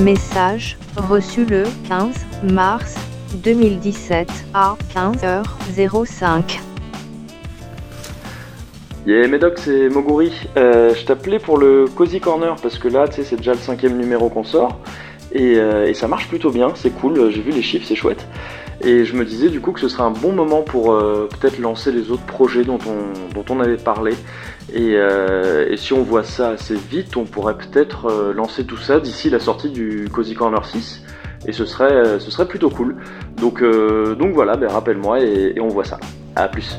Message reçu le 15 mars 2017 à 15h05. Yeah Médoc, c'est Moguri. Euh, je t'appelais pour le Cozy Corner parce que là, tu sais, c'est déjà le cinquième numéro qu'on sort. Et, euh, et, ça marche plutôt bien, c'est cool, j'ai vu les chiffres, c'est chouette. Et je me disais du coup que ce serait un bon moment pour euh, peut-être lancer les autres projets dont on, avait parlé. Et, euh, si on voit ça assez vite, on pourrait peut-être euh, lancer tout ça d'ici la sortie du Cozy Corner 6. Et ce serait, ce serait plutôt cool. Donc, donc voilà, ben, rappelle-moi et, et on voit ça. A plus.